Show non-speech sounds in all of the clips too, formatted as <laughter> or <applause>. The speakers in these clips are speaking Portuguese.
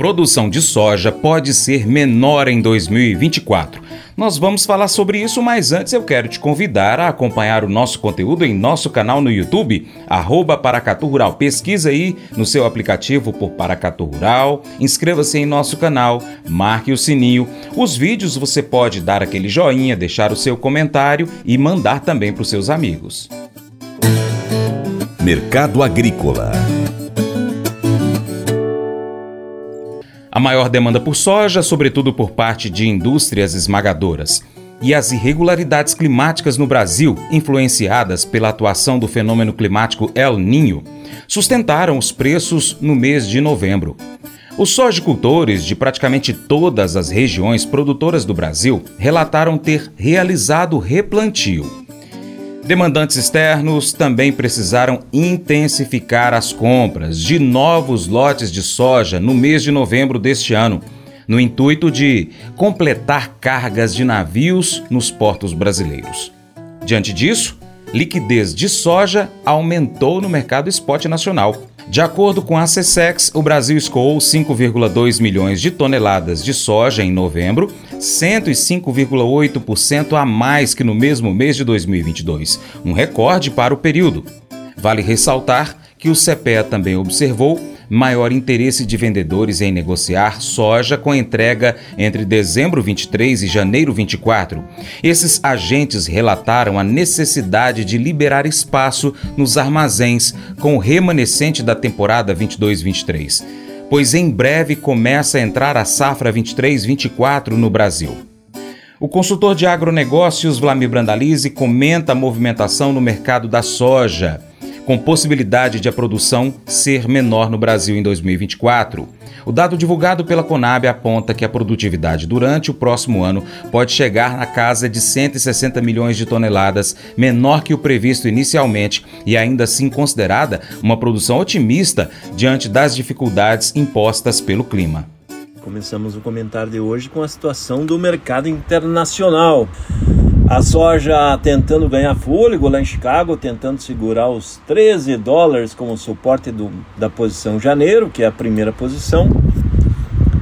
produção de soja pode ser menor em 2024. Nós vamos falar sobre isso, mas antes eu quero te convidar a acompanhar o nosso conteúdo em nosso canal no YouTube, arroba Paracatu Rural. Pesquisa aí no seu aplicativo por Paracatu Rural, inscreva-se em nosso canal, marque o sininho. Os vídeos você pode dar aquele joinha, deixar o seu comentário e mandar também para os seus amigos. Mercado Agrícola A maior demanda por soja, sobretudo por parte de indústrias esmagadoras. E as irregularidades climáticas no Brasil, influenciadas pela atuação do fenômeno climático El Ninho, sustentaram os preços no mês de novembro. Os sojicultores de praticamente todas as regiões produtoras do Brasil relataram ter realizado replantio. Demandantes externos também precisaram intensificar as compras de novos lotes de soja no mês de novembro deste ano, no intuito de completar cargas de navios nos portos brasileiros. Diante disso, liquidez de soja aumentou no mercado spot nacional. De acordo com a CSEX, o Brasil escoou 5,2 milhões de toneladas de soja em novembro, 105,8% a mais que no mesmo mês de 2022, um recorde para o período. Vale ressaltar que o CPEA também observou maior interesse de vendedores em negociar soja com entrega entre dezembro 23 e janeiro 24. Esses agentes relataram a necessidade de liberar espaço nos armazéns com o remanescente da temporada 22-23, pois em breve começa a entrar a safra 23-24 no Brasil. O consultor de agronegócios Vlamir Brandalize comenta a movimentação no mercado da soja com possibilidade de a produção ser menor no Brasil em 2024. O dado divulgado pela Conab aponta que a produtividade durante o próximo ano pode chegar na casa de 160 milhões de toneladas, menor que o previsto inicialmente e ainda assim considerada uma produção otimista diante das dificuldades impostas pelo clima. Começamos o comentário de hoje com a situação do mercado internacional. A soja tentando ganhar fôlego lá em Chicago, tentando segurar os 13 dólares como suporte do, da posição janeiro, que é a primeira posição.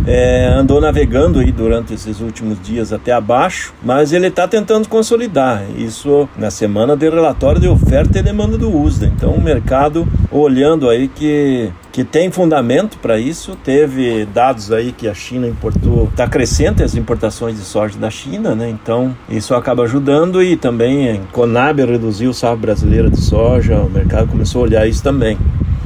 É, andou navegando aí durante esses últimos dias até abaixo, mas ele está tentando consolidar. Isso na semana de relatório de oferta e demanda do USDA. Então o mercado olhando aí que que tem fundamento para isso. Teve dados aí que a China importou, está crescente as importações de soja da China, né? Então isso acaba ajudando e também a Conab reduziu o safra brasileira de soja, o mercado começou a olhar isso também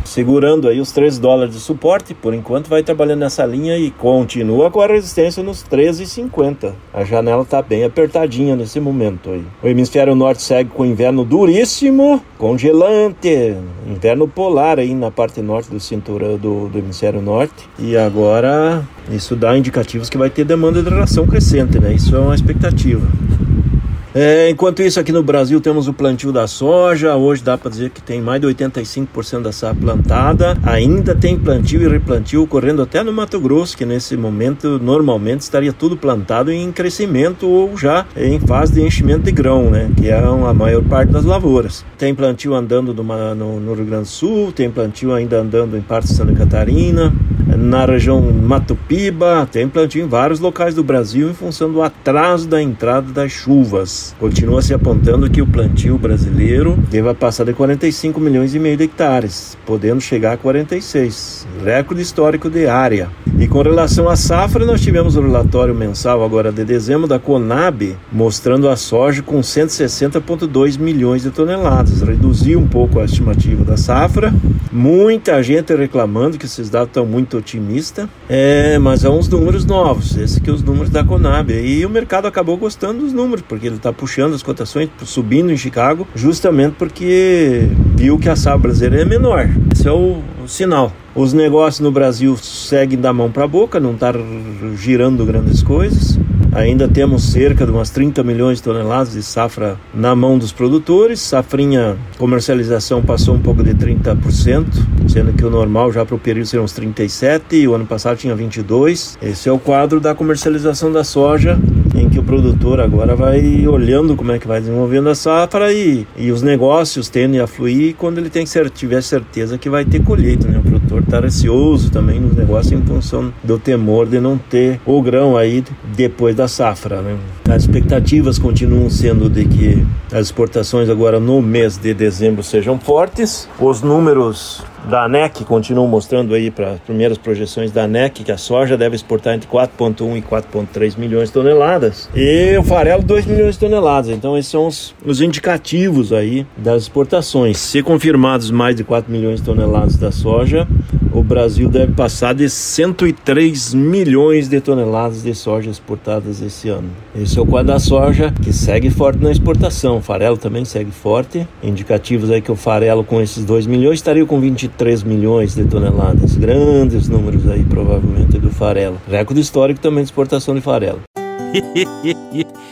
segurando aí os 13 dólares de suporte, por enquanto vai trabalhando nessa linha e continua com a resistência nos 13,50. A janela está bem apertadinha nesse momento aí. O hemisfério norte segue com inverno duríssimo, congelante, inverno polar aí na parte norte do cinturão do, do hemisfério norte. E agora isso dá indicativos que vai ter demanda de ração crescente, né? Isso é uma expectativa. É, enquanto isso, aqui no Brasil temos o plantio da soja. Hoje dá para dizer que tem mais de 85% da safra plantada. Ainda tem plantio e replantio ocorrendo até no Mato Grosso, que nesse momento normalmente estaria tudo plantado em crescimento ou já em fase de enchimento de grão, né? Que é a maior parte das lavouras. Tem plantio andando no, no, no Rio Grande do Sul, tem plantio ainda andando em parte de Santa Catarina na região Mato Piba, tem plantio em vários locais do Brasil em função do atraso da entrada das chuvas. Continua se apontando que o plantio brasileiro deva passar de 45 milhões e meio de hectares, podendo chegar a 46, recorde histórico de área. E com relação à safra, nós tivemos o relatório mensal agora de dezembro da Conab, mostrando a soja com 160,2 milhões de toneladas, reduziu um pouco a estimativa da safra. Muita gente reclamando que esses dados estão muito otimista, é, mas são uns números novos, esses que os números da Conab. E o mercado acabou gostando dos números, porque ele está puxando as cotações, subindo em Chicago, justamente porque viu que a safra brasileira é menor. Esse é o, o sinal. Os negócios no Brasil seguem da mão para a boca, não está girando grandes coisas. Ainda temos cerca de umas 30 milhões de toneladas de safra na mão dos produtores. Safrinha comercialização passou um pouco de 30%, sendo que o normal já para o período seriam uns 37 e o ano passado tinha 22. Esse é o quadro da comercialização da soja em que o produtor agora vai olhando como é que vai desenvolvendo a safra e, e os negócios tendem a fluir quando ele tem tiver certeza que vai ter colheita, né? O produtor está receoso também nos negócios em função do temor de não ter o grão aí depois da safra. Né? As expectativas continuam sendo de que as exportações agora no mês de dezembro sejam fortes. Os números da ANEC continuam mostrando aí para as primeiras projeções da ANEC que a soja deve exportar entre 4,1 e 4,3 milhões de toneladas e o farelo 2 milhões de toneladas. Então esses são os, os indicativos aí das exportações. Se confirmados mais de 4 milhões de toneladas da soja, o Brasil deve passar de 103 milhões de toneladas de soja exportadas esse ano. Esse é o quadro da soja que segue forte na exportação. O farelo também segue forte. Indicativos aí que o farelo com esses 2 milhões estaria com 23 milhões de toneladas. Grandes números aí provavelmente do farelo. Recorde histórico também de exportação de farelo. <laughs>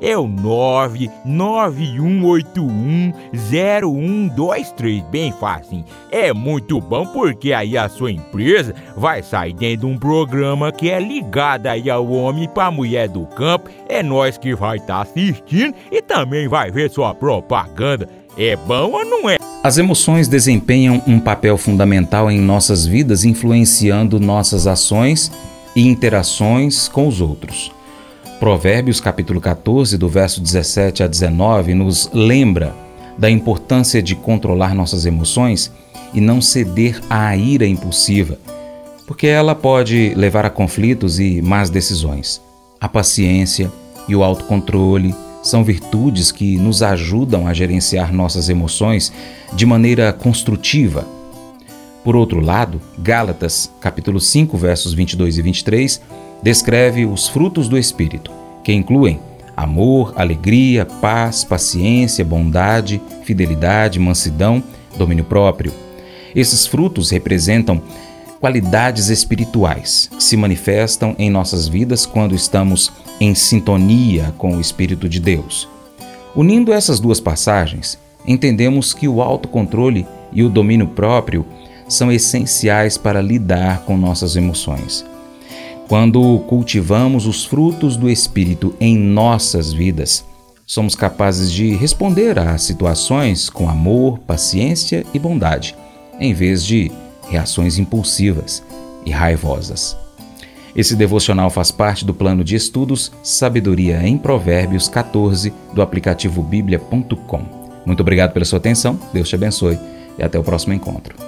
é o 991810123, bem fácil. É muito bom porque aí a sua empresa vai sair dentro de um programa que é ligado aí ao homem para mulher do campo. É nós que vai estar tá assistindo e também vai ver sua propaganda. É bom ou não é? As emoções desempenham um papel fundamental em nossas vidas, influenciando nossas ações e interações com os outros. Provérbios capítulo 14, do verso 17 a 19, nos lembra da importância de controlar nossas emoções e não ceder à ira impulsiva porque ela pode levar a conflitos e más decisões. A paciência e o autocontrole são virtudes que nos ajudam a gerenciar nossas emoções de maneira construtiva. Por outro lado, Gálatas, capítulo 5, versos 22 e 23, descreve os frutos do espírito, que incluem amor, alegria, paz, paciência, bondade, fidelidade, mansidão, domínio próprio. Esses frutos representam qualidades espirituais que se manifestam em nossas vidas quando estamos em sintonia com o Espírito de Deus. Unindo essas duas passagens, entendemos que o autocontrole e o domínio próprio são essenciais para lidar com nossas emoções. Quando cultivamos os frutos do Espírito em nossas vidas, somos capazes de responder a situações com amor, paciência e bondade, em vez de reações impulsivas e raivosas. Esse devocional faz parte do plano de estudos Sabedoria em Provérbios 14 do aplicativo bíblia.com. Muito obrigado pela sua atenção, Deus te abençoe e até o próximo encontro.